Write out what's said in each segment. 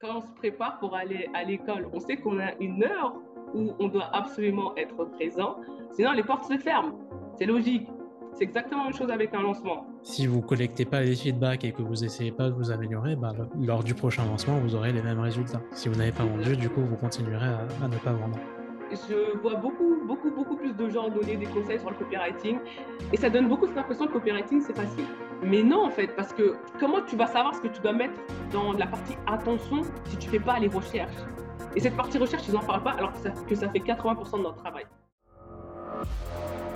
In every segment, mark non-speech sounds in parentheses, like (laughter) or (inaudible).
quand on se prépare pour aller à l'école, on sait qu'on a une heure où on doit absolument être présent, sinon les portes se ferment. C'est logique. C'est exactement la même chose avec un lancement. Si vous collectez pas les feedbacks et que vous essayez pas de vous améliorer, bah, lors du prochain lancement, vous aurez les mêmes résultats. Si vous n'avez pas vendu, du coup, vous continuerez à ne pas vendre je vois beaucoup, beaucoup, beaucoup plus de gens donner des conseils sur le copywriting et ça donne beaucoup l'impression que le copywriting c'est facile. Mais non en fait, parce que comment tu vas savoir ce que tu dois mettre dans la partie attention si tu fais pas les recherches? Et cette partie recherche, ils n'en parlent pas alors que ça, que ça fait 80% de notre travail.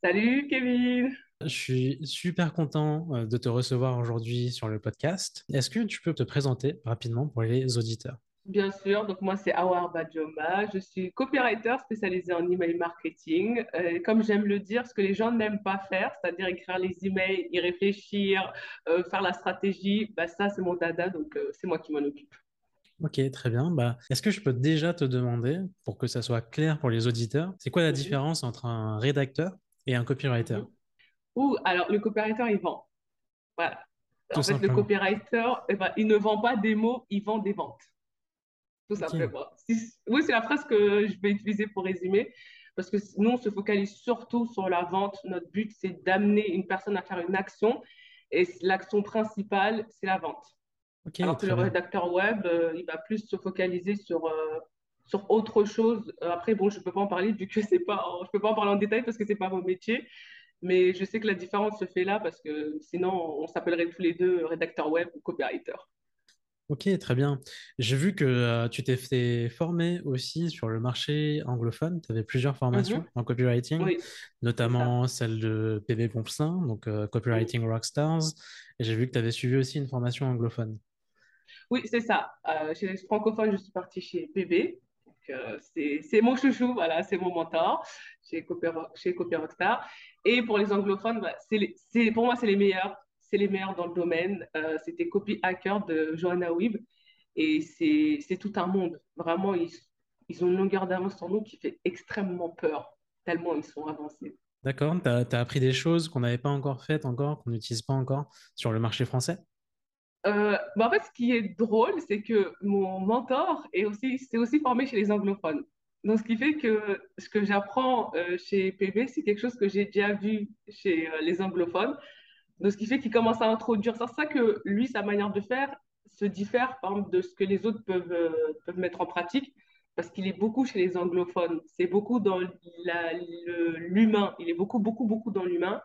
Salut Kevin. Je suis super content euh, de te recevoir aujourd'hui sur le podcast. Est-ce que tu peux te présenter rapidement pour les auditeurs? Bien sûr, donc moi c'est Awar Bajoma, je suis copywriter spécialisé en email marketing. Euh, comme j'aime le dire, ce que les gens n'aiment pas faire, c'est-à-dire écrire les emails, y réfléchir, euh, faire la stratégie, bah ça c'est mon dada, donc c'est moi qui m'en occupe. Ok, très bien. Bah, Est-ce que je peux déjà te demander, pour que ça soit clair pour les auditeurs, c'est quoi la différence entre un rédacteur et un copywriter Ou alors le copywriter, il vend. Voilà. en fait, le copywriter, eh ben, il ne vend pas des mots, il vend des ventes. Tout simplement. Oui, c'est la phrase que je vais utiliser pour résumer. Parce que nous, on se focalise surtout sur la vente. Notre but, c'est d'amener une personne à faire une action. Et l'action principale, c'est la vente. Alors que le rédacteur web, euh, il va plus se focaliser sur, euh, sur autre chose. Euh, après, bon, je ne peux pas en parler vu que c'est pas, je peux pas en parler en détail parce que c'est pas mon métier. Mais je sais que la différence se fait là parce que sinon, on s'appellerait tous les deux rédacteur web ou copywriter. Ok, très bien. J'ai vu que euh, tu t'es fait former aussi sur le marché anglophone. Tu avais plusieurs formations mm-hmm. en copywriting, notamment celle de PV Pompsin, donc euh, Copywriting Rockstars. Et j'ai vu que tu avais suivi aussi une formation anglophone. Oui, c'est ça. chez les francophones, je suis partie chez PV, euh, c'est mon chouchou, voilà, c'est mon mentor chez Copy, Rockstar. Et pour les anglophones, bah, pour moi, c'est les meilleurs. C'est les meilleurs dans le domaine. Euh, c'était Copy Hacker de Johanna Weeb. Et c'est tout un monde. Vraiment, ils, ont une longueur d'avance sur nous qui fait extrêmement peur, tellement ils sont avancés. D'accord, tu as, as, appris des choses qu'on n'avait pas encore faites, encore, qu'on n'utilise pas encore sur le marché français? Euh, bah, en fait, ce qui est drôle, c'est que mon mentor est aussi, s'est aussi formé chez les anglophones. Donc, ce qui fait que ce que j'apprends euh, chez PB, c'est quelque chose que j'ai déjà vu chez euh, les anglophones. Donc, ce qui fait qu'il commence à introduire. C'est ça que lui, sa manière de faire se diffère, de ce que les autres peuvent mettre en pratique, parce qu'il est beaucoup chez les anglophones. C'est beaucoup dans l'humain. Il est beaucoup, beaucoup, beaucoup dans l'humain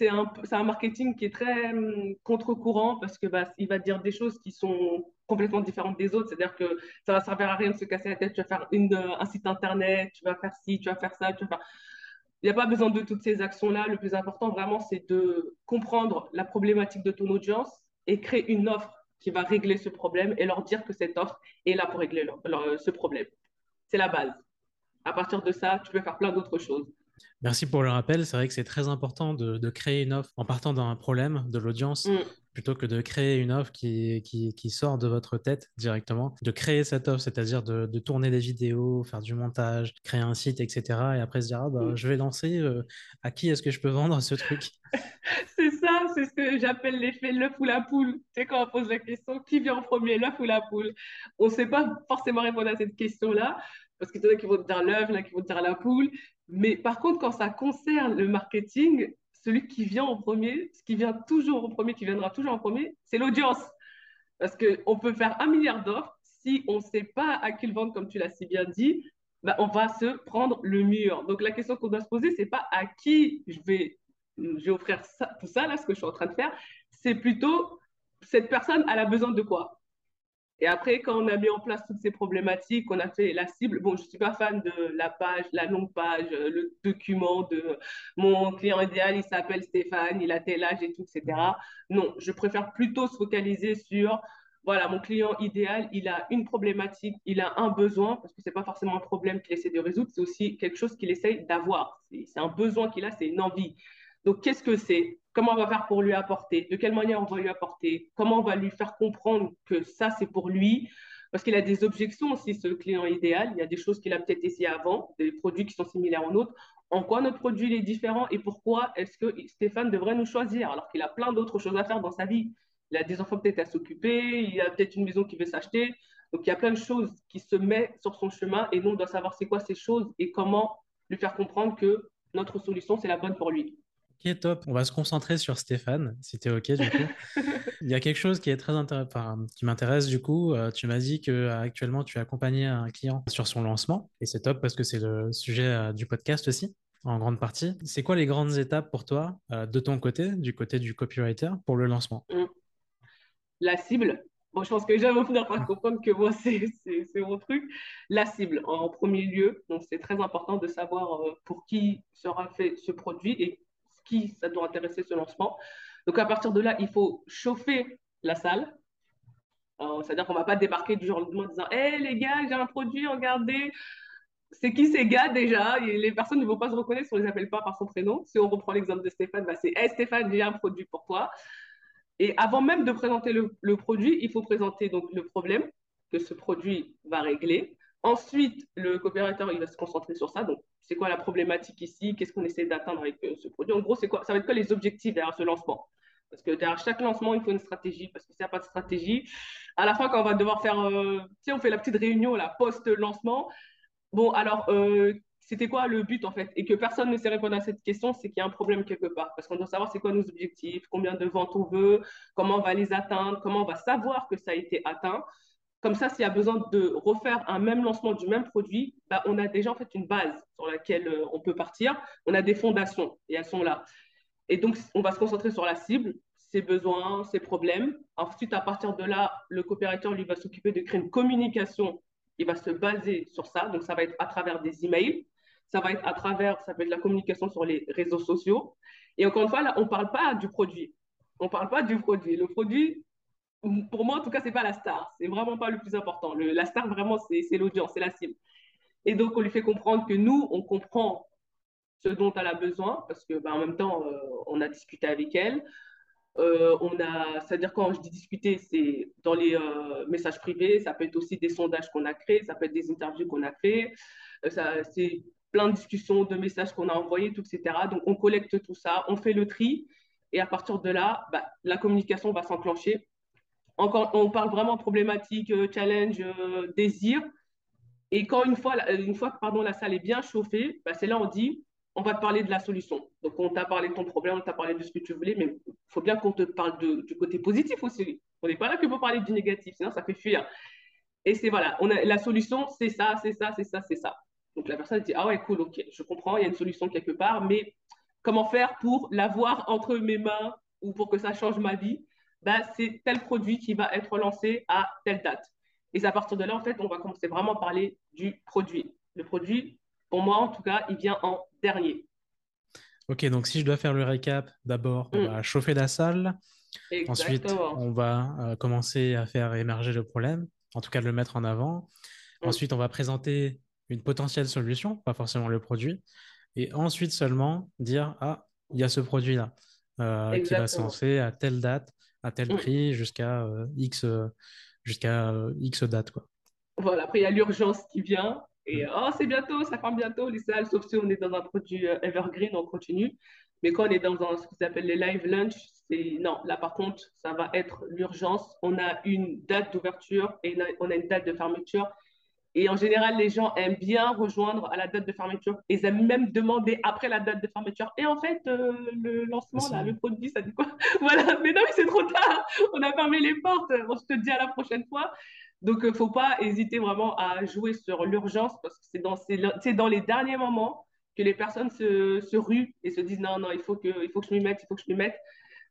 c'est un, marketing qui est très hum, contre-courant parce que bah, il va dire des choses qui sont complètement différentes des autres. C'est-à-dire que ça va servir à rien de se casser la tête. Tu vas faire une, un site internet, tu vas faire ci, tu vas faire ça. Il n'y a pas besoin de toutes ces actions-là. Le plus important, vraiment, c'est de comprendre la problématique de ton audience et créer une offre qui va régler ce problème et leur dire que cette offre est là pour régler ce problème. C'est la base. À partir de ça, tu peux faire plein d'autres choses. Merci pour le rappel. C'est vrai que c'est très important de, créer une offre en partant d'un problème de l'audience mm. plutôt que de créer une offre qui, qui, sort de votre tête directement. De créer cette offre, c'est-à-dire de, tourner des vidéos, faire du montage, créer un site, etc. Et après se dire, ah, bah, mm. je vais lancer, euh, à qui est-ce que je peux vendre ce truc? (laughs) C'est ça, c'est ce que j'appelle l'effet l'œuf ou la poule. Tu sais, quand on pose la question, qui vient en premier, l'œuf ou la poule? On ne sait pas forcément répondre à cette question-là parce qu'il y en a qui vont te dire l'œuf, il y en a qui vont te dire la poule. Mais par contre, quand ça concerne le marketing, celui qui vient en premier, ce qui vient toujours en premier, qui viendra toujours en premier, c'est l'audience. Parce qu'on peut faire un milliard d'offres, si on ne sait pas à qui le vendre, comme tu l'as si bien dit, bah, on va se prendre le mur. Donc la question qu'on doit se poser, c'est pas à qui je vais, je vais offrir ça, tout ça, là, ce que je suis en train de faire, c'est plutôt cette personne, elle a besoin de quoi? Et après, quand on a mis en place toutes ces problématiques, on a fait la cible. Bon, je ne suis pas fan de la page, la longue page, le document de mon client idéal, il s'appelle Stéphane, il a tel âge et tout, etc. Non, je préfère plutôt se focaliser sur voilà, mon client idéal, il a une problématique, il a un besoin, parce que ce n'est pas forcément un problème qu'il essaie de résoudre, c'est aussi quelque chose qu'il essaie d'avoir. C'est un besoin qu'il a, c'est une envie. Donc, qu'est-ce que c'est? Comment on va faire pour lui apporter? De quelle manière on va lui apporter? Comment on va lui faire comprendre que ça, c'est pour lui? Parce qu'il a des objections aussi, ce client idéal. Il y a des choses qu'il a peut-être essayé avant, des produits qui sont similaires aux nôtres. En quoi notre produit est différent? Et pourquoi est-ce que Stéphane devrait nous choisir alors qu'il a plein d'autres choses à faire dans sa vie? Il a des enfants peut-être à s'occuper, il a peut-être une maison qu'il veut s'acheter. Donc, il y a plein de choses qui se mettent sur son chemin et nous, on doit savoir c'est quoi ces choses et comment lui faire comprendre que notre solution, c'est la bonne pour lui. Ok, top. On va se concentrer sur Stéphane, si tu es OK du coup. (laughs) Il y a quelque chose qui est très qui m'intéresse du coup. Euh, tu m'as dit que euh, actuellement tu as accompagné un client sur son lancement et c'est top parce que c'est le sujet euh, du podcast aussi en grande partie. C'est quoi les grandes étapes pour toi de ton côté, du côté du copywriter, pour le lancement? Mmh. La cible. Bon, je pense que j'avais finir par comprendre que moi, (laughs) c'est mon truc. La cible, en premier lieu. Donc, c'est très important de savoir pour qui sera fait ce produit et qui ça doit intéresser ce lancement. Donc à partir de là, il faut chauffer la salle. C'est-à-dire qu'on ne va pas débarquer du jour au lendemain en disant Hé les gars, j'ai un produit, regardez. C'est qui ces gars déjà? Les personnes ne vont pas se reconnaître si on ne les appelle pas par son prénom. Si on reprend l'exemple de Stéphane, bah, c'est Hé Stéphane, j'ai un produit pour toi. Et avant même de présenter le, le, produit, il faut présenter donc le problème que ce produit va régler. Ensuite, le coopérateur, il va se concentrer sur ça. Donc, c'est quoi la problématique ici, qu'est-ce qu'on essaie d'atteindre avec euh, ce produit? En gros, c'est quoi, ça va être quoi les objectifs derrière ce lancement? Parce que derrière chaque lancement, il faut une stratégie, parce que s'il n'y a pas de stratégie, à la fin, quand on va devoir faire, euh, tu on fait la petite réunion, la post-lancement, bon, alors, euh, c'était quoi le but en fait? Et que personne ne sait répondre à cette question, c'est qu'il y a un problème quelque part. Parce qu'on doit savoir c'est quoi nos objectifs, combien de ventes on veut, comment on va les atteindre, comment on va savoir que ça a été atteint. Comme ça, s'il y a besoin de refaire un même lancement du même produit, bah, on a déjà en fait une base sur laquelle euh, on peut partir. On a des fondations et elles sont là. Et donc, on va se concentrer sur la cible, ses besoins, ses problèmes. Ensuite, à partir de là, le coopérateur, lui, va s'occuper de créer une communication. Il va se baser sur ça. Donc, ça va être à travers des emails. Ça va être à travers, ça peut être la communication sur les réseaux sociaux. Et encore une fois, là, on ne parle pas du produit. On ne parle pas du produit. Le produit, pour moi, en tout cas, c'est pas la star. C'est vraiment pas le plus important. La star, vraiment, c'est l'audience, c'est la cible. Et donc, on lui fait comprendre que nous, on comprend ce dont elle a besoin, parce que, ben, en même temps, euh, on a discuté avec elle. Euh, on a, c'est-à-dire quand je dis discuter, c'est dans les euh, messages privés, ça peut être aussi des sondages qu'on a créés, ça peut être des interviews qu'on a fait, c'est plein de discussions, de messages qu'on a envoyés, etc. Donc on collecte tout ça, on fait le tri, et à partir de là, bah, la communication va s'enclencher encore, on parle vraiment problématique, euh, challenge, euh, désir. Et quand une fois, une fois que pardon, la salle est bien chauffée, bah, c'est là on dit, on va te parler de la solution. Donc, on t'a parlé de ton problème, on t'a parlé de ce que tu voulais, mais il faut bien qu'on te parle du côté positif aussi. On n'est pas là que pour parler du négatif, sinon ça fait fuir. Et c'est voilà, la solution, c'est ça, c'est ça, c'est ça, c'est ça. Donc, la personne dit, ah ouais, cool, ok, je comprends, il y a une solution quelque part, mais comment faire pour l'avoir entre mes mains ou pour que ça change ma vie? Bah, c'est tel produit qui va être lancé à telle date. Et à partir de là, en fait, on va commencer vraiment à parler du produit. Le produit, pour moi, en tout cas, il vient en dernier. Ok, donc si je dois faire le récap, d'abord, on mm. va chauffer la salle. Ensuite, on va euh, commencer à faire émerger le problème, en tout cas de le mettre en avant. Mm. Ensuite, on va présenter une potentielle solution, pas forcément le produit. Et ensuite seulement dire, ah, il y a ce produit-là euh, qui va se lancer à telle date à tel mm. prix jusqu'à euh, X, euh, jusqu'à euh, X date. Quoi. Voilà, après il y a l'urgence qui vient. Et mm. oh, c'est bientôt, ça ferme bientôt les salles, sauf si on est dans un produit evergreen, on continue. Mais quand on est dans un, ce qu'on appelle les live lunch, c'est non, là par contre, ça va être l'urgence. On a une date d'ouverture et on a une date de fermeture. Et en général, les gens aiment bien rejoindre à la date de fermeture. Ils aiment même demander après la date de fermeture. Et en fait, euh, le lancement, là, le produit, ça dit quoi? (laughs) Voilà, mais non, c'est trop tard. On a fermé les portes. On se dit à la prochaine fois. Donc, il euh, ne faut pas hésiter vraiment à jouer sur l'urgence parce que c'est dans, dans les derniers moments que les personnes se, se ruent et se disent non, non, il faut que, il faut que je m'y mette, il faut que je m'y mette.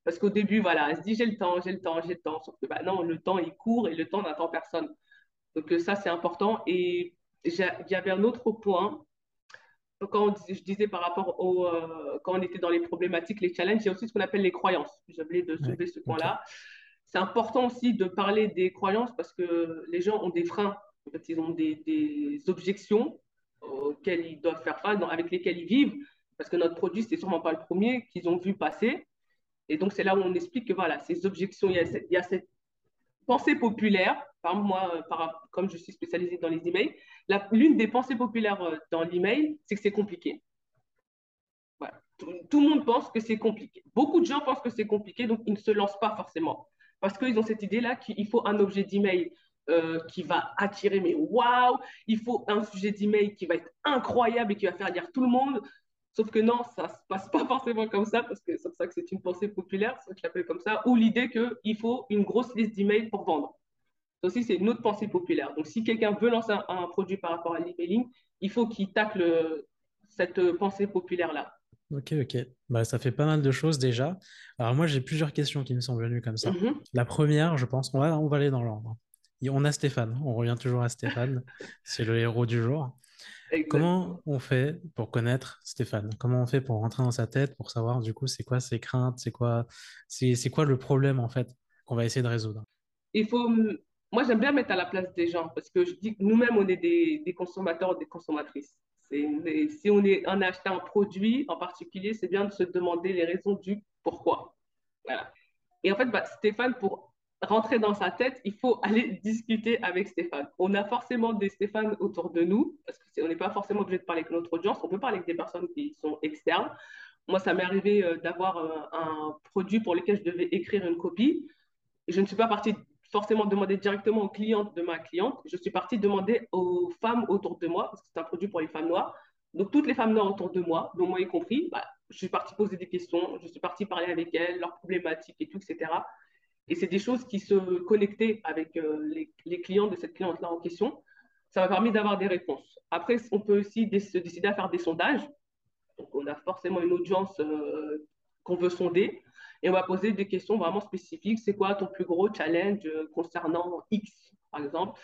Parce qu'au début, voilà, elle se dit j'ai le temps, j'ai le temps, j'ai le temps. Sauf que bah, non, le temps, il court et le temps n'attend personne. Donc euh, ça, c'est important. Et il y avait un autre point. Quand je disais par rapport au euh, quand on était dans les problématiques, les challenges, il y a aussi ce qu'on appelle les croyances. Oublié de soulever ce point-là. c'est important aussi de parler des croyances parce que les gens ont des freins, en fait, ils ont des, des objections auxquelles ils doivent faire face, avec lesquelles ils vivent, parce que notre produit, c'est sûrement pas le premier qu'ils ont vu passer. Et donc, c'est là où on explique que voilà, ces objections, il y a cette, il y a cette pensée populaire. Par moi, par, comme je suis spécialisée dans les emails, l'une des pensées populaires euh, dans l'email, c'est que c'est compliqué. Tout, le monde pense que c'est compliqué. Beaucoup de gens pensent que c'est compliqué, donc ils ne se lancent pas forcément. Parce qu'ils ont cette idée-là qu'il faut un objet d'email euh, qui va attirer, mais waouh, il faut un sujet d'email qui va être incroyable et qui va faire lire tout le monde. Sauf que non, ça ne se passe pas forcément comme ça, parce que c'est pour ça que c'est une pensée populaire, ça que je l'appelle comme ça, ou l'idée qu'il faut une grosse liste d'emails pour vendre. Ça aussi, c'est une autre pensée populaire. Donc, si quelqu'un veut lancer un, un, produit par rapport à l'emailing, il faut qu'il tacle cette pensée populaire-là. Ok, ok. Bah, ça fait pas mal de choses déjà. Alors moi, j'ai plusieurs questions qui me sont venues comme ça. Mm -hmm. La première, je pense qu'on va, on va aller dans l'ordre. On a Stéphane, on revient toujours à Stéphane, (laughs) c'est le héros du jour. Exactement. Comment on fait pour connaître Stéphane? Comment on fait pour rentrer dans sa tête, pour savoir du coup c'est quoi ses craintes, c'est quoi, c'est quoi le problème en fait qu'on va essayer de résoudre? Il faut, moi j'aime bien mettre à la place des gens parce que je dis que nous-mêmes on est des, des consommateurs, des consommatrices. si on, est, on a acheté un produit en particulier, c'est bien de se demander les raisons du pourquoi. Et en fait, bah, Stéphane, pour rentrer dans sa tête, il faut (laughs) aller discuter avec Stéphane. On a forcément des Stéphane autour de nous, parce qu'on n'est pas forcément obligé de parler avec notre audience, on peut parler avec des personnes qui sont externes. Moi, ça m'est arrivé euh, d'avoir euh, un produit pour lequel je devais écrire une copie. Je ne suis pas partie forcément demander directement aux clientes de ma cliente, je suis partie demander aux femmes autour de moi, parce que c'est un produit pour les femmes noires. Donc, toutes les femmes noires autour de moi, dont moi y compris, bah, je suis partie poser des questions, je suis partie parler avec elles, leurs problématiques et tout, etc. Et c'est des choses qui se connectaient avec euh, les, clients de cette cliente-là en question. Ça m'a permis d'avoir des réponses. Après, on peut aussi se décider à faire des sondages. Donc, on a forcément une audience euh, qu'on veut sonder. Et on va poser des questions vraiment spécifiques. C'est quoi ton plus gros challenge euh, concernant X, par exemple?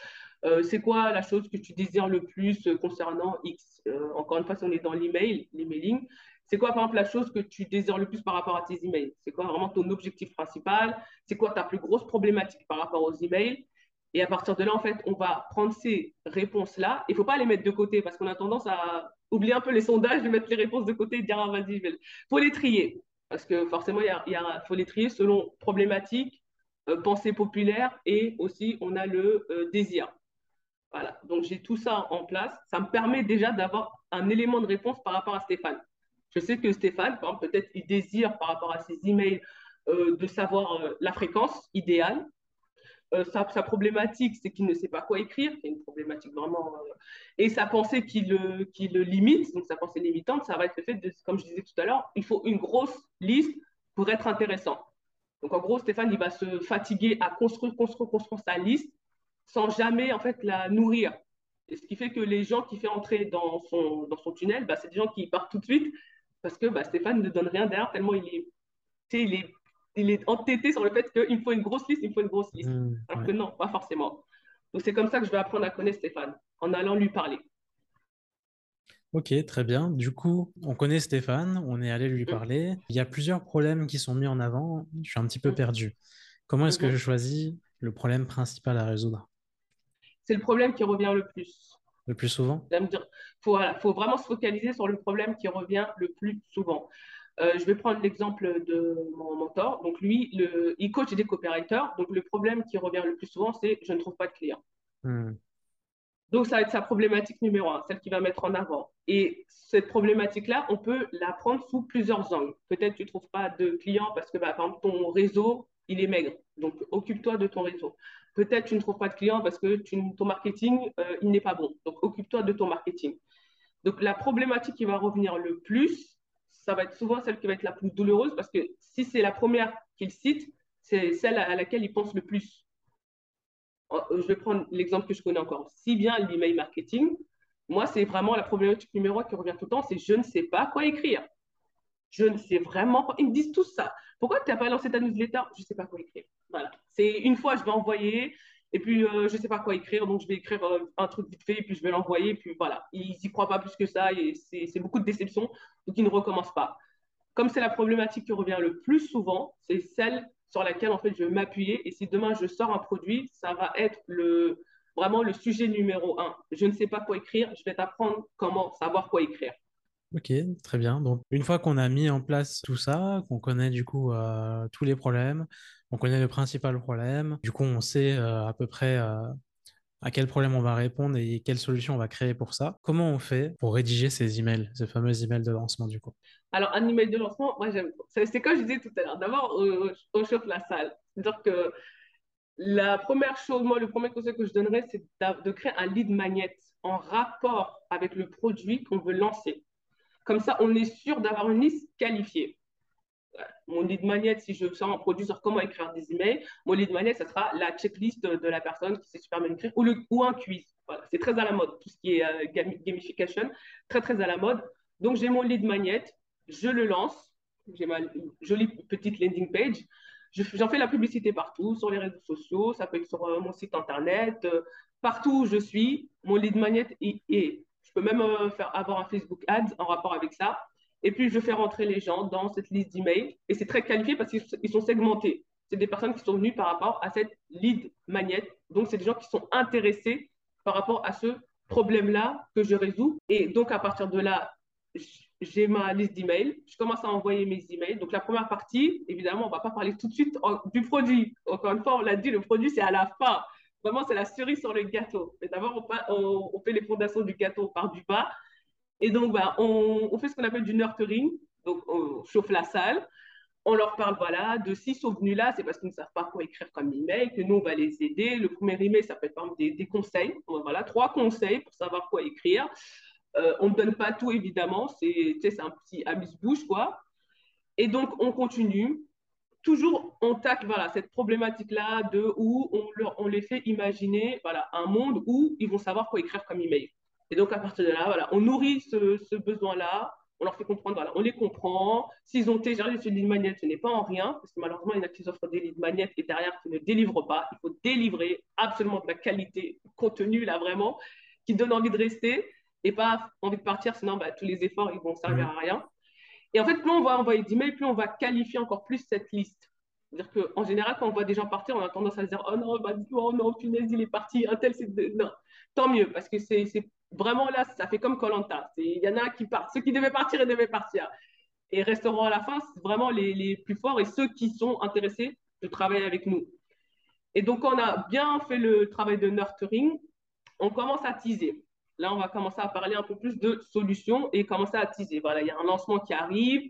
Euh, C'est quoi la chose que tu désires le plus concernant X? Euh, Encore une fois, si on est dans l'email, l'emailing, c'est quoi, par exemple, la chose que tu désires le plus par rapport à tes emails? C'est quoi vraiment ton objectif principal? C'est quoi ta plus grosse problématique par rapport aux emails? Et à partir de là, en fait, on va prendre ces réponses-là. Il ne faut pas les mettre de côté parce qu'on a tendance à oublier un peu les sondages, de mettre les réponses de côté et dire, ah, vas-y, il faut les trier. Parce que forcément, il, faut les trier selon problématique, euh, pensée populaire et aussi on a le euh, désir. Voilà, donc j'ai tout ça en place. Ça me permet déjà d'avoir un élément de réponse par rapport à Stéphane. Je sais que Stéphane, peut-être, il désire par rapport à ses emails euh, de savoir euh, la fréquence idéale. Euh, sa, sa, problématique, c'est qu'il ne sait pas quoi écrire, c'est une problématique vraiment. Euh, et sa pensée qui le, qui le limite, donc sa pensée limitante, ça va être le fait de, comme je disais tout à l'heure, il faut une grosse liste pour être intéressant. Donc en gros, Stéphane, il va se fatiguer à construire, construire, construire sa liste sans jamais en fait la nourrir. Et ce qui fait que les gens qui fait entrer dans son, dans son tunnel, bah, c'est des gens qui partent tout de suite parce que bah, Stéphane ne donne rien derrière tellement il est, il est, il est entêté sur le fait qu'il faut une grosse liste, il faut une grosse liste. Mmh, Alors ouais. que non, pas forcément. Donc c'est comme ça que je vais apprendre à connaître Stéphane, en allant lui parler. Ok, très bien. Du coup, on connaît Stéphane, on est allé lui parler. Mmh. Il y a plusieurs problèmes qui sont mis en avant. Je suis un petit peu mmh. perdu. Comment est-ce que je choisis le problème principal à résoudre? C'est le problème qui revient le plus le plus souvent? Il faut, voilà, faut vraiment se focaliser sur le problème qui revient le plus souvent. Euh, je vais prendre l'exemple de mon mentor. Donc, lui, le, il coach des coopérateurs. Donc, le problème qui revient le plus souvent, c'est je ne trouve pas de clients. Hmm. Donc, ça va être sa problématique numéro un, celle qu'il va mettre en avant. Et cette problématique-là, on peut la prendre sous plusieurs angles. Peut-être tu ne trouves pas de clients parce que, bah, par exemple, ton réseau, il est maigre. Donc, occupe-toi de ton réseau. Peut-être tu ne trouves pas de clients parce que tu, ton marketing, euh, il n'est pas bon. Donc, occupe-toi de ton marketing. Donc, la problématique qui va revenir le plus, ça va être souvent celle qui va être la plus douloureuse parce que si c'est la première qu'il cite, c'est celle à laquelle il pense le plus. Euh, je vais prendre l'exemple que je connais encore si bien, l'email marketing. Moi, c'est vraiment la problématique numéro un qui revient tout le temps, c'est je ne sais pas quoi écrire. Je ne sais vraiment pas. Ils me disent tout ça. Pourquoi tu n'as pas lancé ta newsletter? Je ne sais pas quoi écrire. Voilà. C'est une fois, je vais envoyer, et puis euh, je ne sais pas quoi écrire, donc je vais écrire euh, un truc vite fait, et puis je vais l'envoyer, et puis voilà. Ils n'y croient pas plus que ça, et c'est beaucoup de déception, donc ils ne recommencent pas. Comme c'est la problématique qui revient le plus souvent, c'est celle sur laquelle en fait je vais m'appuyer. Et si demain je sors un produit, ça va être vraiment le sujet numéro un. Je ne sais pas quoi écrire, je vais t'apprendre comment savoir quoi écrire. Ok, très bien. Donc, une fois qu'on a mis en place tout ça, qu'on connaît du coup euh, tous les problèmes, on connaît le principal problème, du coup, on sait euh, à peu près euh, à quel problème on va répondre et quelle solution on va créer pour ça. Comment on fait pour rédiger ces emails, ces fameux emails de lancement du coup? Alors, un email de lancement, moi j'aime. C'est comme je disais tout à l'heure. D'abord, on chauffe la salle. C'est-à-dire que la première chose, moi, le premier conseil que je donnerais, c'est de créer un lead magnet en rapport avec le produit qu'on veut lancer. Comme ça, on est sûr d'avoir une liste qualifiée. Mon lead magnet, si je sors un produit sur comment écrire des emails, mon lead magnet, ça sera la checklist de, la personne qui sait super bien écrire ou, un quiz. C'est très à la mode, tout ce qui est euh, gamification, très très à la mode. Donc j'ai mon lead magnet, je le lance, j'ai ma jolie petite landing page, j'en fais la publicité partout, sur les réseaux sociaux, ça peut être sur euh, mon site internet, euh, partout où je suis, mon lead magnet est, je peux même faire, avoir un Facebook Ads en rapport avec ça. Et puis, je fais rentrer les gens dans cette liste d'emails. Et c'est très qualifié parce qu'ils sont segmentés. C'est des personnes qui sont venues par rapport à cette lead magnet. Donc, c'est des gens qui sont intéressés par rapport à ce problème-là que je résous. Et donc, à partir de là, j'ai ma liste d'emails. Je commence à envoyer mes emails. Donc, la première partie, évidemment, on ne va pas parler tout de suite du produit. Encore une fois, on l'a dit, le produit, c'est à la fin. Vraiment, c'est la cerise sur le gâteau. Mais d'abord, on, fait les fondations du gâteau par du bas. Et donc, bah, on, fait ce qu'on appelle du nurturing. Donc, on chauffe la salle. On leur parle, voilà, de s'ils sont venus là, c'est parce qu'ils ne savent pas quoi écrire comme email, que nous, on va les aider. Le premier email, ça peut être par exemple des, conseils. Voilà, trois conseils pour savoir quoi écrire. Euh, on ne donne pas tout, évidemment. C'est un petit amuse-bouche, quoi. Et donc, on continue toujours on tacle voilà, cette problématique-là de où on, leur, on les fait imaginer voilà, un monde où ils vont savoir quoi écrire comme email. Et donc, à partir de là, voilà, on nourrit ce, besoin-là, on leur fait comprendre, voilà, on les comprend. S'ils ont téléchargé ce lead magnet, ce n'est pas en rien, parce que malheureusement, il y en a qui offrent des lead magnets et derrière qui ne délivrent pas. Il faut délivrer absolument de la qualité, contenu, là, vraiment, qui donne envie de rester et pas envie de partir, sinon bah, tous les efforts, ils vont servir à rien. Et en fait, plus on va envoyer d'emails, plus on va qualifier encore plus cette liste. C'est-à-dire qu'en général, quand on voit des gens partir, on a tendance à se dire Oh non, bah, oh non, punaise, il est parti, un tel, c'est. Non, tant mieux, parce que c'est vraiment là, ça fait comme Colanta. Il y en a qui partent. Ceux qui devaient partir, ils devaient partir. Et resteront à la fin, c'est vraiment les, les, plus forts et ceux qui sont intéressés de travailler avec nous. Et donc, on a bien fait le travail de nurturing. On commence à teaser. Là, on va commencer à parler un peu plus de solutions et commencer à teaser. Voilà, il y a un lancement qui arrive.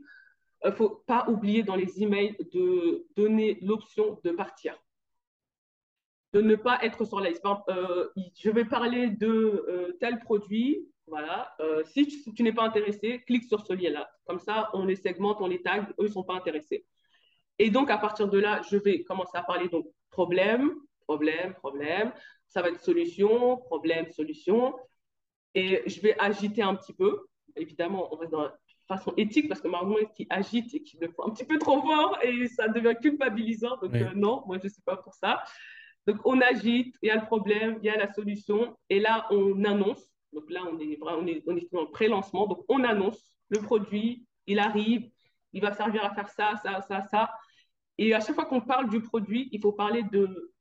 Il ne faut pas oublier dans les emails de donner l'option de partir. De ne pas être sur la liste. Euh, je vais parler de euh, tel produit. Voilà. Euh, si tu, n'es pas intéressé, clique sur ce lien-là. Comme ça, on les segmente, on les tag. Eux, ne sont pas intéressés. Et donc, à partir de là, je vais commencer à parler donc problème, problème, problème. Ça va être solution, problème, solution. Et je vais agiter un petit peu. Évidemment, on reste dans la façon éthique parce que malheureusement, qui agite et qui le font un petit peu trop fort et ça devient culpabilisant. Donc, euh, non, moi, je ne suis pas pour ça. Donc, on agite, il y a le problème, il y a la solution. Et là, on annonce. Donc là, on est, on le pré-lancement. Donc, on annonce le produit, il arrive, il va servir à faire ça, ça, ça, ça. Et à chaque fois qu'on parle du produit, il faut parler de,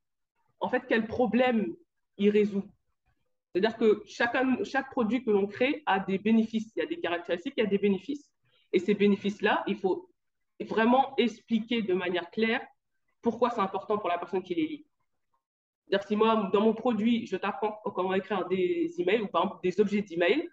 en fait, quel problème il résout. C'est-à-dire que chaque produit que l'on crée a des bénéfices, il y a des caractéristiques, il y a des bénéfices. Et ces bénéfices-là, il faut vraiment expliquer de manière claire pourquoi c'est important pour la personne qui les lit. C'est-à-dire si moi, dans mon produit, je t'apprends comment écrire des emails ou par exemple des objets d'email,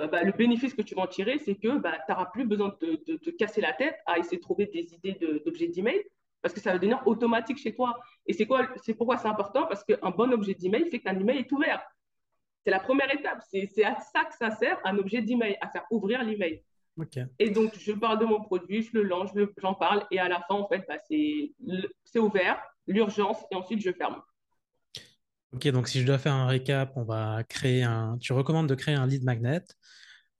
euh, bah, le bénéfice que tu vas en tirer, c'est que bah, tu n'auras plus besoin de te casser la tête à essayer de trouver des idées d'objets d'email parce que ça va devenir automatique chez toi. Et c'est quoi C'est pourquoi c'est important? Parce qu'un bon objet d'email fait qu'un email est ouvert. C'est la première étape. C'est à ça que ça sert, un objet d'email, à faire ouvrir l'email. Et donc, je parle de mon produit, je le lance, j'en parle, et à la fin, en fait, bah, c'est ouvert, l'urgence, et ensuite, je ferme. Ok, donc si je dois faire un récap, on va créer un. Tu recommandes de créer un lead magnet,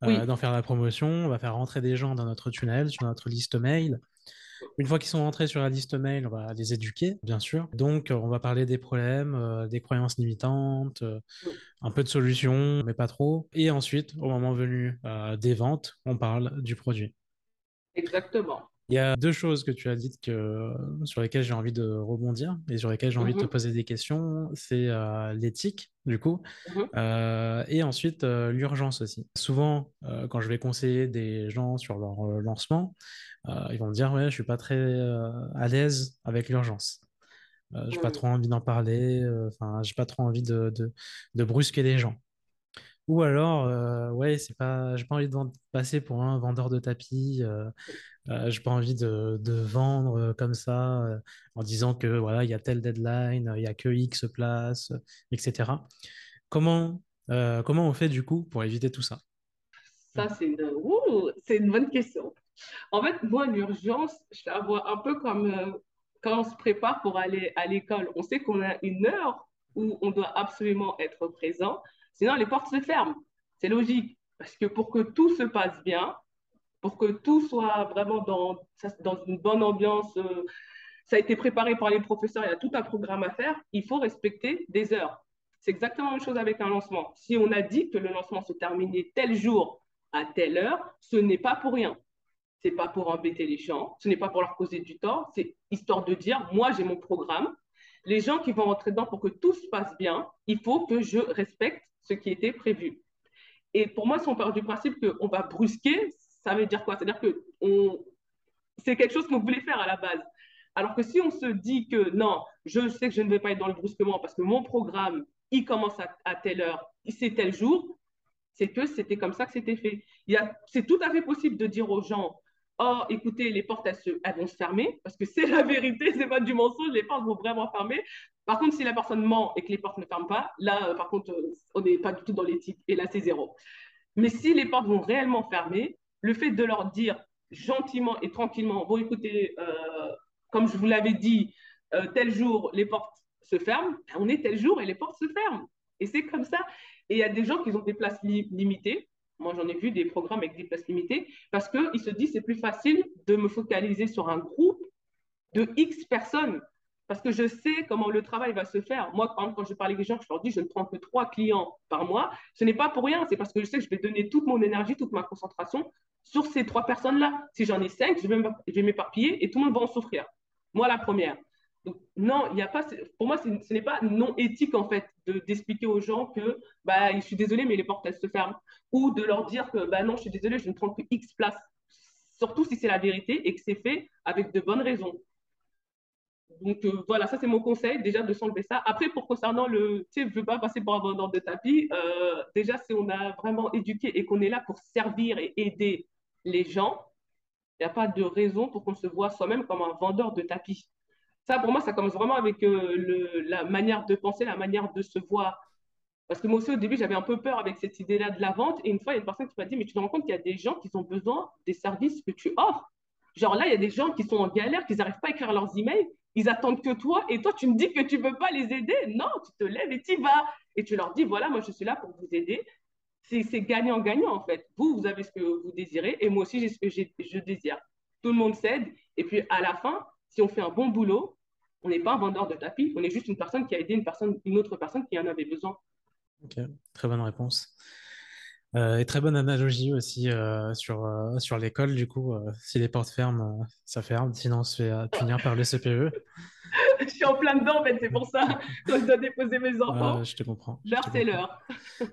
euh, d'en faire la promotion, on va faire rentrer des gens dans notre tunnel, sur notre liste mail. Une fois qu'ils sont rentrés sur la liste mail, on va les éduquer, bien sûr. Donc, on va parler des problèmes, euh, des croyances limitantes, euh, un peu de solutions, mais pas trop. Et ensuite, au moment venu des ventes, on parle du produit. Exactement. Il y a deux choses que tu as dites que, sur lesquelles j'ai envie de rebondir et sur lesquelles j'ai envie de te Mhm, poser des questions. C'est euh, l'éthique, du coup, mhm, euh, et ensuite euh, l'urgence aussi. Souvent, quand je vais conseiller des gens sur leur lancement, ils vont me dire, ouais, je suis pas très à l'aise avec l'urgence. Euh, j'ai pas mhm. trop envie d'en parler, enfin, j'ai pas trop envie de, de, de brusquer les gens. Ou alors, euh, ouais, c'est pas, j'ai pas envie de passer pour un vendeur de tapis. Euh, euh, j'ai pas envie de, de vendre euh, comme ça euh, en disant que voilà, il y a telle deadline, il y a que X place, euh, etc. Comment, comment on fait du coup pour éviter tout ça? Ça, c'est une... c'est une bonne question. En fait, moi, l'urgence, je la vois un peu comme quand on se prépare pour aller à l'école. On sait qu'on a une heure où on doit absolument être présent, sinon les portes se ferment. C'est logique, parce que pour que tout se passe bien, pour que tout soit vraiment dans, dans une bonne ambiance, euh, ça a été préparé par les professeurs, il y a tout un programme à faire, il faut respecter des heures. C'est exactement la même chose avec un lancement. Si on a dit que le lancement se terminait tel jour à telle heure, ce n'est pas pour rien. C'est pas pour embêter les gens, ce n'est pas pour leur causer du tort, c'est histoire de dire, moi j'ai mon programme, les gens qui vont rentrer dedans pour que tout se passe bien, il faut que je respecte ce qui était prévu. Et pour moi, si on part du principe qu'on va brusquer, ça veut dire quoi? C'est-à-dire que c'est quelque chose qu'on voulait faire à la base. Alors que si on se dit que non, je sais que je ne vais pas être dans le brusquement parce que mon programme, il commence à, à telle heure, c'est tel jour, c'est que c'était comme ça que c'était fait. C'est tout à fait possible de dire aux gens, oh, écoutez, les portes, elles, se, vont se fermer, parce que c'est (laughs) la vérité, c'est pas du mensonge, les portes vont vraiment fermer. Par contre, si la personne ment et que les portes ne ferment pas, là, euh, par contre, euh, on n'est pas du tout dans l'éthique, et là, c'est zéro. Mais si les portes vont réellement fermer, le fait de leur dire gentiment et tranquillement, bon, écoutez, euh, comme je vous l'avais dit, tel jour, les portes se ferment, ben, on est tel jour et les portes se ferment. Et c'est comme ça. Et il y a des gens qui ont des places li limitées. Moi, j'en ai vu des programmes avec des places limitées parce qu'ils se disent c'est plus facile de me focaliser sur un groupe de X personnes parce que je sais comment le travail va se faire. Moi, par exemple, quand je parle avec les gens, je leur dis je ne prends que trois clients par mois. Ce n'est pas pour rien, c'est parce que je sais que je vais donner toute mon énergie, toute ma concentration sur ces trois personnes-là. Si j'en ai cinq, je vais m'éparpiller et tout le monde va en souffrir. Moi, la première. Donc, non, il n'y a pas. Pour moi, ce n'est pas non éthique en fait d'expliquer aux gens que bah, je suis désolé, mais les portes elles se ferment, ou de leur dire que bah non, je suis désolé, je ne prends que X places. Surtout si c'est la vérité et que c'est fait avec de bonnes raisons. Donc euh, voilà, ça c'est mon conseil, déjà de s'enlever ça. Après, pour concernant le, tu sais, je veux pas passer pour un vendeur de tapis, euh, déjà si on a vraiment éduqué et qu'on est là pour servir et aider les gens, il n'y a pas de raison pour qu'on se voit soi-même comme un vendeur de tapis. Ça, pour moi, ça commence vraiment avec euh, la manière de penser, la manière de se voir. Parce que moi aussi, au début, j'avais un peu peur avec cette idée-là de la vente. Et une fois, il y a une personne qui m'a dit, mais tu te rends compte qu'il y a des gens qui ont besoin des services que tu offres. Genre là, il y a des gens qui sont en galère, qui n'arrivent pas à écrire leurs emails. Ils attendent que toi. Et toi, tu me dis que tu ne veux pas les aider. Non, tu te lèves et tu vas. Et tu leur dis, voilà, moi, je suis là pour vous aider. C'est gagnant-gagnant, en fait. Vous, vous avez ce que vous désirez. Et moi aussi, j'ai ce que je désire. Tout le monde s'aide. Et puis, à la fin, si on fait un bon boulot, on n'est pas un vendeur de tapis, on est juste une personne qui a aidé une, personne, une autre personne qui en avait besoin. Ok, très bonne réponse. Euh, et très bonne analogie aussi euh, sur, euh, sur l'école, du coup, si les portes ferment, ça ferme, sinon on se fait punir par le CPE. (laughs) je suis en plein dedans, en fait, c'est pour ça. Quand (laughs) je dois déposer mes enfants, je te comprends. L'heure, c'est l'heure.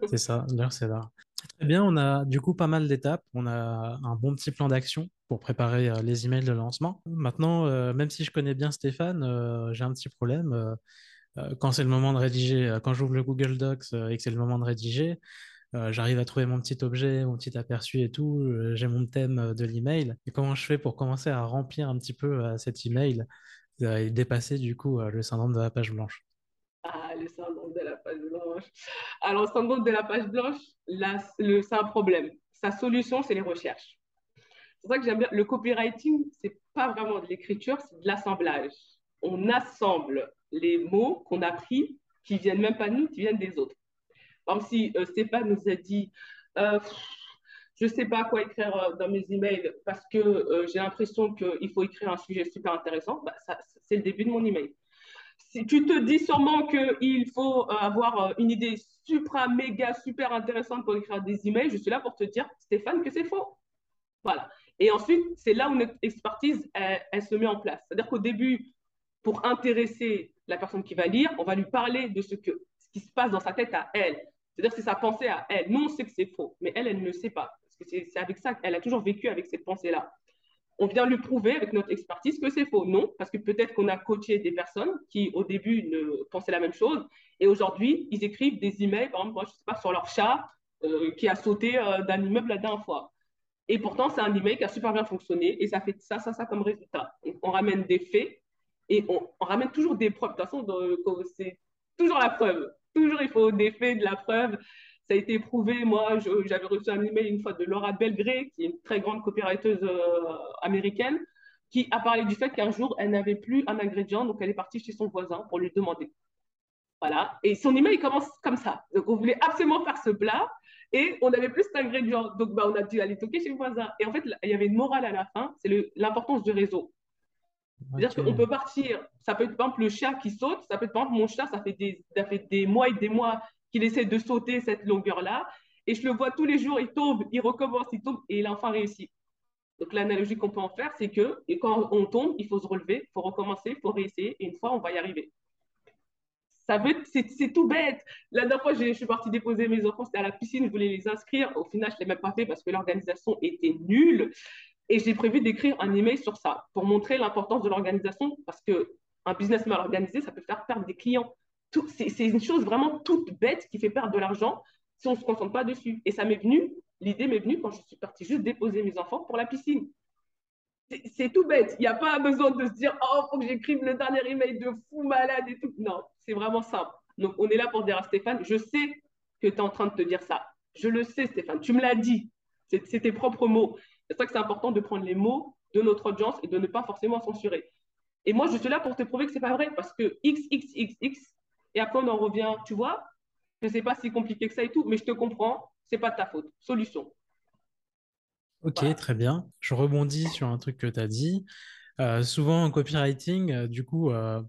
c'est ça, l'heure, c'est l'heure. Très bien, on a du coup pas mal d'étapes. On a un bon petit plan d'action pour préparer les emails de lancement. Maintenant, même si je connais bien Stéphane, j'ai un petit problème. quand c'est le moment de rédiger, quand j'ouvre le Google Docs et que c'est le moment de rédiger, j'arrive à trouver mon petit objet, mon petit aperçu et tout. j'ai mon thème de l'email. Comment je fais pour commencer à remplir un petit peu cet email et dépasser du coup le syndrome de la page blanche? Ah, le syndrome blanche. Alors, syndrome de la page blanche, c'est un problème. Sa solution, c'est les recherches. C'est pour ça que j'aime bien. Le copywriting, c'est pas vraiment de l'écriture, c'est de l'assemblage. On assemble les mots qu'on a pris, qui viennent même pas de nous, qui viennent des autres. Par exemple, si euh, Stéphane nous a dit euh, je ne sais pas quoi écrire euh, dans mes emails parce que j'ai l'impression qu'il faut écrire un sujet super intéressant, bah, c'est le début de mon email si tu te dis sûrement qu'il faut euh, avoir euh, une idée supra, méga, super intéressante pour écrire des emails, je suis là pour te dire, Stéphane, que c'est faux. Voilà. Et ensuite, c'est là où notre expertise, elle, se met en place. C'est-à-dire qu'au début, pour intéresser la personne qui va lire, on va lui parler de ce, que, ce qui se passe dans sa tête à elle. C'est-à-dire c'est sa pensée à elle. Nous, on sait que c'est faux, mais elle, elle ne le sait pas. Parce que c'est avec ça qu'elle a toujours vécu avec cette pensée-là. On vient lui prouver avec notre expertise que c'est faux. Non, parce que peut-être qu'on a coaché des personnes qui, au début, ne pensaient la même chose. Et aujourd'hui, ils écrivent des emails, par exemple, sais pas, sur leur chat euh, qui a sauté euh, d'un immeuble la dernière fois. Et pourtant, c'est un email qui a super bien fonctionné et ça fait ça, ça, ça comme résultat. on ramène des faits et on, ramène toujours des preuves. De toute façon, c'est toujours la preuve. Toujours, il faut des faits, de la preuve. Ça a été prouvé. Moi, j'avais reçu un email une fois de Laura Belgré, qui est une très grande copywriteuse euh, américaine, qui a parlé du fait qu'un jour, elle n'avait plus un ingrédient, donc elle est partie chez son voisin pour lui demander. Voilà. Et son email commence comme ça. Donc, on voulait absolument faire ce plat. Et on avait plus d'ingrédients. Donc, bah, on a dû aller toquer chez le voisin. Et en fait, il y avait une morale à la fin, c'est l'importance du réseau. C'est-à-dire qu'on peut partir, ça peut être par exemple le chat qui saute, ça peut être par exemple mon chat, ça fait des, ça fait des mois et des mois qu'il essaie de sauter cette longueur-là. Et je le vois tous les jours, il tombe, il recommence, il tombe et il a enfin réussi. Donc l'analogie qu'on peut en faire, c'est que quand on tombe, il faut se relever, il faut recommencer, il faut réessayer, et une fois, on va y arriver c'est tout bête. La dernière fois, je suis partie déposer mes enfants, c'était à la piscine, je voulais les inscrire. Au final, je ne l'ai même pas fait parce que l'organisation était nulle. Et j'ai prévu d'écrire un email sur ça pour montrer l'importance de l'organisation parce qu'un business mal organisé, ça peut faire perdre des clients. C'est une chose vraiment toute bête qui fait perdre de l'argent si on ne se concentre pas dessus. Et ça m'est venu, l'idée m'est venue quand je suis partie juste déposer mes enfants pour la piscine c'est tout bête. Il n'y a pas besoin de se dire Oh, faut que j'écrive le dernier email de fou malade et tout. Non, c'est vraiment simple. Donc, on est là pour dire à Stéphane Je sais que tu es en train de te dire ça. Je le sais, Stéphane. Tu me l'as dit. C'est tes propres mots. C'est ça que c'est important de prendre les mots de notre audience et de ne pas forcément censurer. Et moi, je suis là pour te prouver que c'est pas vrai parce que X, X, X, X, et après on en revient, tu vois, je sais pas si compliqué que ça et tout, mais je te comprends, c'est pas de ta faute. Solution. Ok, très bien. Je rebondis sur un truc que tu as dit. Euh, souvent en copywriting, euh, du coup, euh,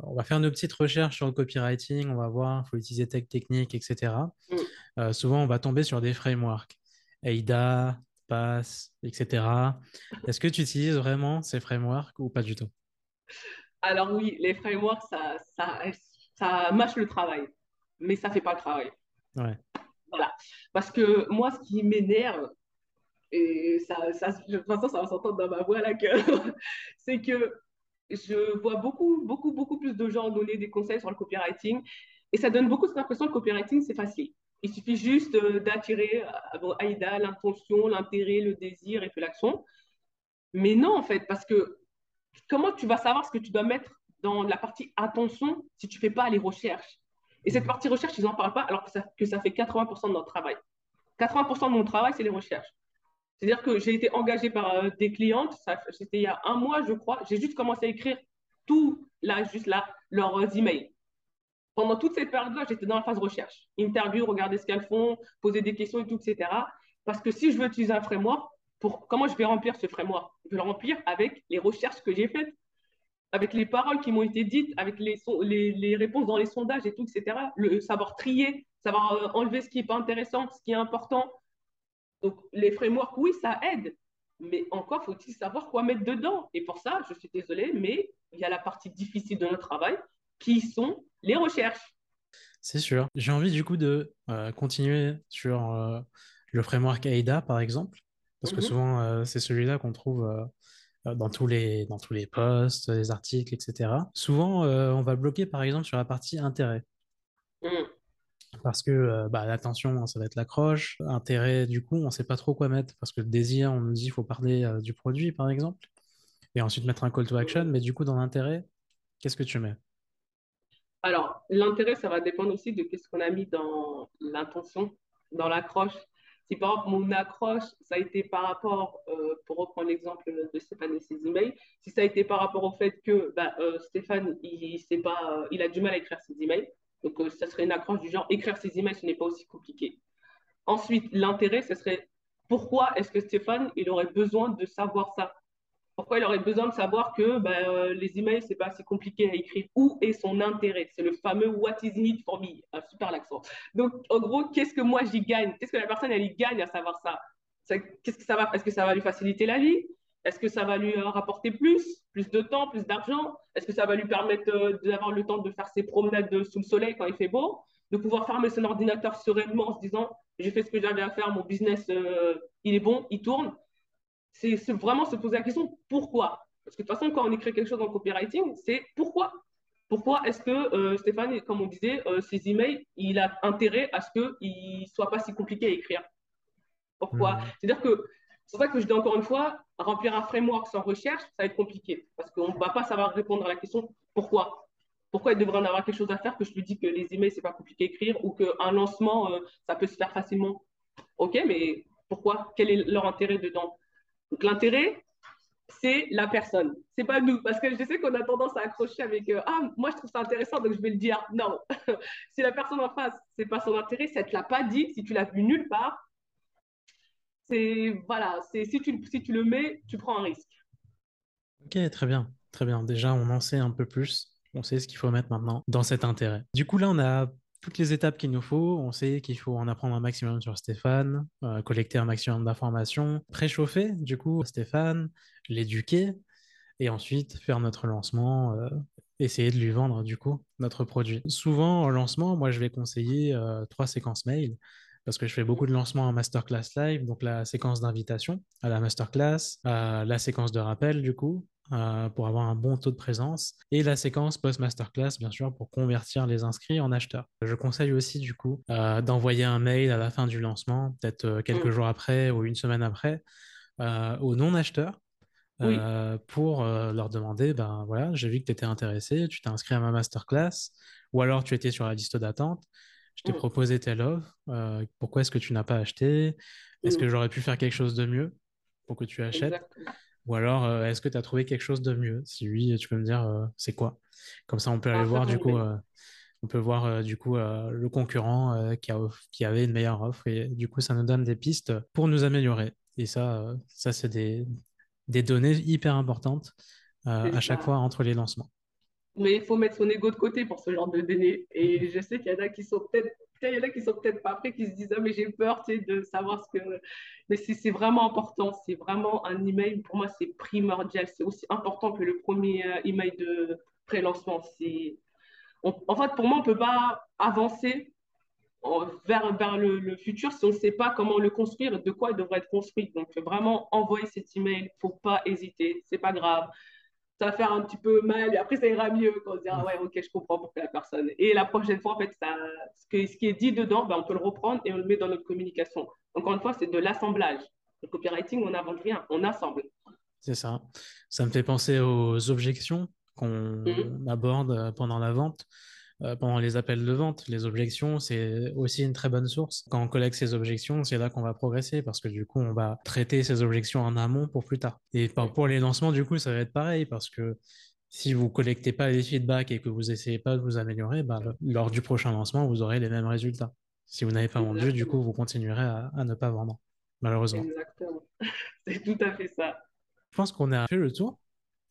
on va faire nos petites recherches sur le copywriting, on va voir, il faut utiliser tech technique, etc. Mm. souvent, on va tomber sur des frameworks. AIDA, PASS, etc. Est-ce que tu utilises vraiment ces frameworks ou pas du tout? Alors oui, les frameworks, ça, ça, ça mâche le travail, mais ça ne fait pas le travail. Ouais. Voilà. Parce que moi, ce qui m'énerve, et ça, ça, de toute façon, ça va s'entendre dans ma voix là que (laughs) c'est que je vois beaucoup, beaucoup, beaucoup plus de gens donner des conseils sur le copywriting et ça donne beaucoup cette impression que le copywriting, c'est facile. Il suffit juste euh, d'attirer euh, Aïda l'intention, l'intérêt, le désir et puis l'action. Mais non, en fait, parce que comment tu vas savoir ce que tu dois mettre dans la partie attention si tu ne fais pas les recherches Et cette partie recherche, ils n'en parlent pas alors que ça, que ça fait 80% de notre travail. 80% de mon travail, c'est les recherches. C'est-à-dire que j'ai été engagée par euh, des clientes, c'était il y a un mois, je crois. J'ai juste commencé à écrire tout, là, juste là, leurs euh, emails. Pendant toute cette période-là, j'étais dans la phase recherche. Interview, regarder ce qu'elles font, poser des questions et tout, etc. Parce que si je veux utiliser un framework, pour, comment je vais remplir ce framework? Je vais le remplir avec les recherches que j'ai faites, avec les paroles qui m'ont été dites, avec les, les, les, réponses dans les sondages et tout, etc. Le savoir trier, savoir euh, enlever ce qui n'est pas intéressant, ce qui est important, donc, les frameworks, oui, ça aide, mais encore faut-il savoir quoi mettre dedans. Et pour ça, je suis désolée, mais il y a la partie difficile de notre travail qui sont les recherches. C'est sûr. J'ai envie du coup de euh, continuer sur euh, le framework AIDA, par exemple, parce que mhm. souvent, euh, c'est celui-là qu'on trouve dans, tous les, dans tous les posts, les articles, etc. Souvent, on va bloquer, par exemple, sur la partie intérêt. Mhm parce que euh, bah, l'attention, ça va être l'accroche. Intérêt, du coup, on ne sait pas trop quoi mettre parce que le désir, on nous dit qu'il faut parler euh, du produit, par exemple, et ensuite mettre un call to action. Mais du coup, dans l'intérêt, qu'est-ce que tu mets? Alors, l'intérêt, ça va dépendre aussi de ce qu'on a mis dans l'intention, dans l'accroche. Si par exemple, mon accroche, ça a été par rapport, euh, pour reprendre l'exemple de Stéphane et ses emails, si ça a été par rapport au fait que bah, Stéphane, il, il, pas, il a du mal à écrire ses emails, donc, euh, ça serait une accroche du genre écrire ses emails, ce n'est pas aussi compliqué. Ensuite, l'intérêt, ce serait pourquoi est-ce que Stéphane, il aurait besoin de savoir ça? Pourquoi il aurait besoin de savoir que ben, euh, les emails, ce n'est pas assez compliqué à écrire? Où est son intérêt? C'est le fameux What is in it for me? Ah, Super l'accent. Donc, en gros, qu'est-ce que moi j'y gagne? Qu'est-ce que la personne, elle y gagne à savoir ça? Qu'est-ce que ça va Est-ce que ça va lui faciliter la vie? Est-ce que ça va lui rapporter plus, plus de temps, plus d'argent? Est-ce que ça va lui permettre d'avoir le temps de faire ses promenades sous le soleil quand il fait beau? De pouvoir fermer son ordinateur sereinement en se disant j'ai fait ce que j'avais à faire, mon business, il est bon, il tourne. C'est vraiment se poser la question pourquoi? Parce que de toute façon, quand on écrit quelque chose en copywriting, c'est pourquoi? Pourquoi est-ce que euh, Stéphane, comme on disait, euh, ses emails, il a intérêt à ce qu'ils ne soient pas si compliqués à écrire? Pourquoi? Hmm. C'est-à-dire que c'est pour ça que je dis encore une fois, remplir un framework sans recherche, ça va être compliqué. Parce qu'on ne va pas savoir répondre à la question pourquoi? Pourquoi il devrait en avoir quelque chose à faire que je lui dis que les emails, c'est pas compliqué à écrire ou qu'un lancement, euh, ça peut se faire facilement? OK, mais pourquoi? Quel est leur intérêt dedans? Donc l'intérêt, c'est la personne. C'est pas nous. Parce que je sais qu'on a tendance à accrocher avec euh, Ah, moi, je trouve ça intéressant, donc je vais le dire. Non. (laughs) si la personne en face, c'est pas son intérêt, si elle te l'a pas dit, si tu l'as vu nulle part, c'est. Voilà. c'est si tu, si tu le mets, tu prends un risque. Ok, très bien. Très bien. Déjà, on en sait un peu plus. On sait ce qu'il faut mettre maintenant dans cet intérêt. Du coup, là, on a toutes les étapes qu'il nous faut. On sait qu'il faut en apprendre un maximum sur Stéphane, euh, collecter un maximum d'informations, préchauffer du coup Stéphane, l'éduquer et ensuite faire notre lancement, euh, essayer de lui vendre du coup notre produit. Souvent au lancement, moi je vais conseiller euh, trois séquences mail parce que je fais beaucoup de lancements en masterclass live, donc la séquence d'invitation à la masterclass, la séquence de rappel du coup, euh, pour avoir un bon taux de présence. Et la séquence post-masterclass, bien sûr, pour convertir les inscrits en acheteurs. Je conseille aussi, du coup, euh, d'envoyer un mail à la fin du lancement, peut-être euh, quelques mm. jours après ou une semaine après, aux non-acheteurs. pour leur demander, ben voilà, j'ai vu que tu étais intéressé, tu t'es inscrit à ma masterclass, ou alors tu étais sur la liste d'attente, je t'ai mm. proposé telle offre, pourquoi est-ce que tu n'as pas acheté? Est-ce mm. que j'aurais pu faire quelque chose de mieux pour que tu achètes? Ou alors, euh, est-ce que tu as trouvé quelque chose de mieux? Si oui, tu peux me dire euh, c'est quoi? Comme ça, on peut aller voir du coup, euh, on peut voir du coup le concurrent qui, a, qui, avait une meilleure offre et du coup, ça nous donne des pistes pour nous améliorer. Et ça, ça c'est des, des, données hyper importantes à chaque fois entre les lancements. Mais il faut mettre son ego de côté pour ce genre de données. Et je sais qu'il y en a qui sont peut-être il y en a qui sont peut-être pas prêts, qui se disent ah, mais j'ai peur de savoir ce que. Mais c'est vraiment important. C'est vraiment un email. Pour moi, c'est primordial. C'est aussi important que le premier euh, email de pré-lancement. En fait, pour moi, on ne peut pas avancer vers, vers le, futur si on ne sait pas comment le construire de quoi il devrait être construit. Donc, vraiment, envoyer cet email. Il ne faut pas hésiter. Ce n'est pas grave ça va faire un petit peu mal, et après ça ira mieux quand on dira ouais, ok, je comprends pourquoi la personne. Et la prochaine fois, en fait, ça, ce, ce qui est dit dedans, ben, on peut le reprendre et on le met dans notre communication. Encore une fois, c'est de l'assemblage. Le copywriting, on n'invente rien, on assemble. C'est ça. Ça me fait penser aux objections qu'on mmh. aborde pendant la vente. Euh, pendant les appels de vente. Les objections, c'est aussi une très bonne source. Quand on collecte ces objections, c'est là qu'on va progresser parce que du coup, on va traiter ces objections en amont pour plus tard. Et pour les lancements, du coup, ça va être pareil parce que si vous collectez pas les feedbacks et que vous essayez pas de vous améliorer, bah, lors du prochain lancement, vous aurez les mêmes résultats. Si vous n'avez pas vendu, du coup, vous continuerez à, ne pas vendre, malheureusement. Exactement. (laughs) c'est tout à fait ça. Je pense qu'on a fait le tour.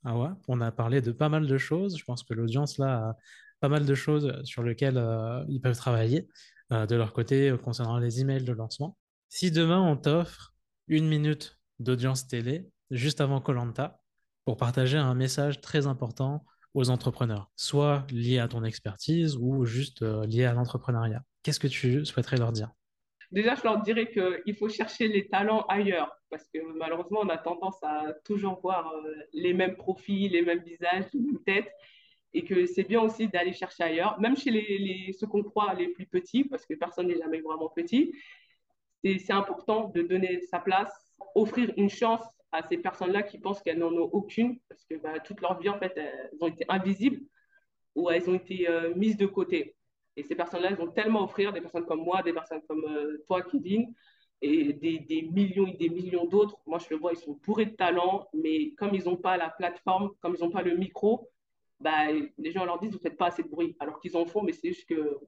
Ah ouais, on a parlé de pas mal de choses. Je pense que l'audience là pas mal de choses sur lesquelles euh, ils peuvent travailler euh, de leur côté euh, concernant les emails de lancement. Si demain on t'offre une minute d'audience télé juste avant Colanta pour partager un message très important aux entrepreneurs, soit lié à ton expertise ou juste lié à l'entrepreneuriat, qu'est-ce que tu souhaiterais leur dire? Déjà, je leur dirais qu'il faut chercher les talents ailleurs, parce que malheureusement, on a tendance à toujours voir les mêmes profils, les mêmes visages, les mêmes têtes, et que c'est bien aussi d'aller chercher ailleurs, même chez les, ceux qu'on croit les plus petits, parce que personne n'est jamais vraiment petit. C'est important de donner sa place, offrir une chance à ces personnes-là qui pensent qu'elles n'en ont aucune, parce que bah, toute leur vie, en fait, elles ont été invisibles ou elles ont été euh, mises de côté. Et ces personnes-là, elles ont tellement à offrir, des personnes comme moi, des personnes comme euh, toi, Kevin, et des, des, millions et des millions d'autres. Moi, je le vois, ils sont bourrés de talent, mais comme ils n'ont pas la plateforme, comme ils n'ont pas le micro, bah, les gens leur disent vous faites pas assez de bruit, alors qu'ils en font, mais c'est juste que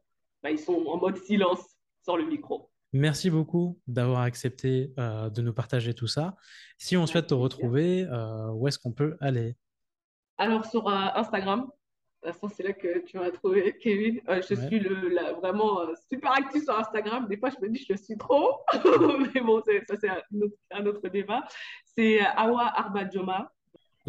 bah, ils sont en mode silence sans le micro. Merci beaucoup d'avoir accepté euh, de nous partager tout ça. Si on souhaite te retrouver, euh, où est-ce qu'on peut aller? Alors sur euh, Instagram, c'est là que tu m'as trouvé, (laughs) Kevin. Je suis le, vraiment super actif sur Instagram. Des fois, je me dis, je suis trop. (laughs) Mais bon, ça, c'est un, autre débat. C'est Awa Arbadjoma.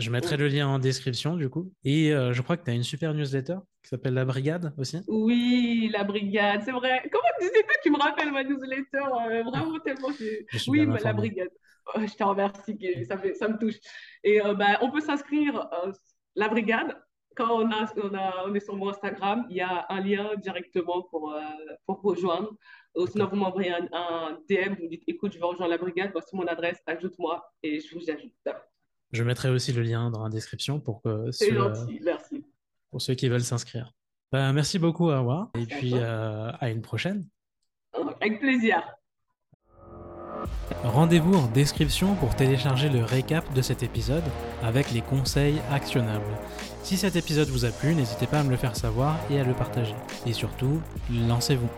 Je mettrai le lien en description, du coup. Et euh, je crois que tu as une super newsletter qui s'appelle La Brigade aussi. Oui, La Brigade, c'est vrai. Comment tu sais pas Tu me rappelles ma newsletter Vraiment tellement. oui, La Brigade. Oh, je te remercie, ça, ça me touche. Et bah, on peut s'inscrire La Brigade quand on, a, on, a, on, est sur mon Instagram, il y a un lien directement pour, euh, pour rejoindre. Ou sinon, vous m'envoyez un, DM, vous dites écoute, je vais rejoindre la brigade, voici mon adresse, ajoute-moi et je vous ajoute. Je mettrai aussi le lien dans la description pour que ceux, gentil, euh, merci. pour ceux qui veulent s'inscrire. Bah, merci beaucoup, Awa, et puis euh, à une prochaine. Avec plaisir. Rendez-vous en description pour télécharger le récap de cet épisode avec les conseils actionnables. Si cet épisode vous a plu, n'hésitez pas à me le faire savoir et à le partager. Et surtout, lancez-vous.